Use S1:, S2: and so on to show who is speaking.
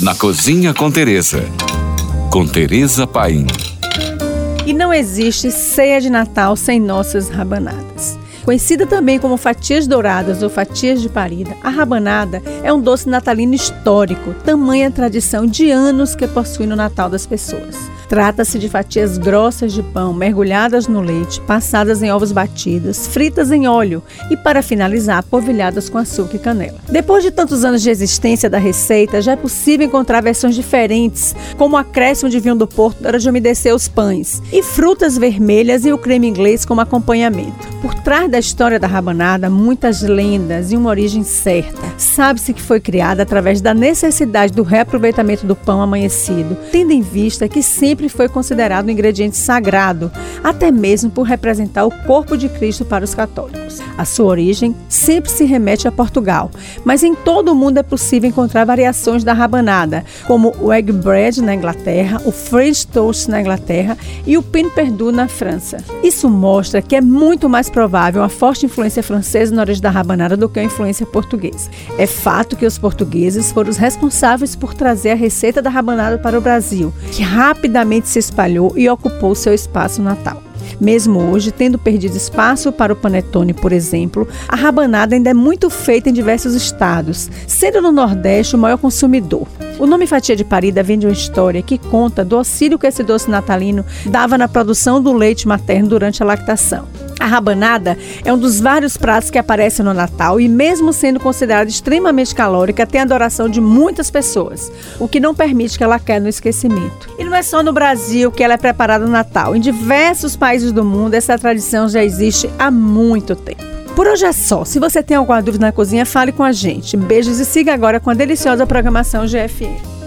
S1: Na Cozinha com Teresa. Com Teresa Paim.
S2: E não existe ceia de Natal sem nossas rabanadas. Conhecida também como fatias douradas ou fatias de parida, a rabanada é um doce natalino histórico, tamanha tradição de anos que possui no Natal das pessoas. Trata-se de fatias grossas de pão mergulhadas no leite, passadas em ovos batidos, fritas em óleo e, para finalizar, polvilhadas com açúcar e canela. Depois de tantos anos de existência da receita, já é possível encontrar versões diferentes, como o acréscimo de vinho do Porto na hora de umedecer os pães, e frutas vermelhas e o creme inglês como acompanhamento. Por trás da história da rabanada, muitas lendas e uma origem certa. Sabe-se que foi criada através da necessidade do reaproveitamento do pão amanhecido, tendo em vista que sempre sempre foi considerado um ingrediente sagrado, até mesmo por representar o corpo de Cristo para os católicos. A sua origem sempre se remete a Portugal, mas em todo o mundo é possível encontrar variações da rabanada, como o egg bread na Inglaterra, o French toast na Inglaterra e o pain perdu na França. Isso mostra que é muito mais provável uma forte influência francesa na origem da rabanada do que a influência portuguesa. É fato que os portugueses foram os responsáveis por trazer a receita da rabanada para o Brasil, que rapidamente rapidamente se espalhou e ocupou seu espaço natal. Mesmo hoje, tendo perdido espaço para o panetone, por exemplo, a rabanada ainda é muito feita em diversos estados, sendo no Nordeste o maior consumidor. O nome fatia de parida vem de uma história que conta do auxílio que esse doce natalino dava na produção do leite materno durante a lactação. A rabanada é um dos vários pratos que aparecem no Natal e, mesmo sendo considerada extremamente calórica, tem adoração de muitas pessoas, o que não permite que ela caia no esquecimento. E não é só no Brasil que ela é preparada no Natal. Em diversos países do mundo, essa tradição já existe há muito tempo. Por hoje é só. Se você tem alguma dúvida na cozinha, fale com a gente. Beijos e siga agora com a deliciosa programação GFM.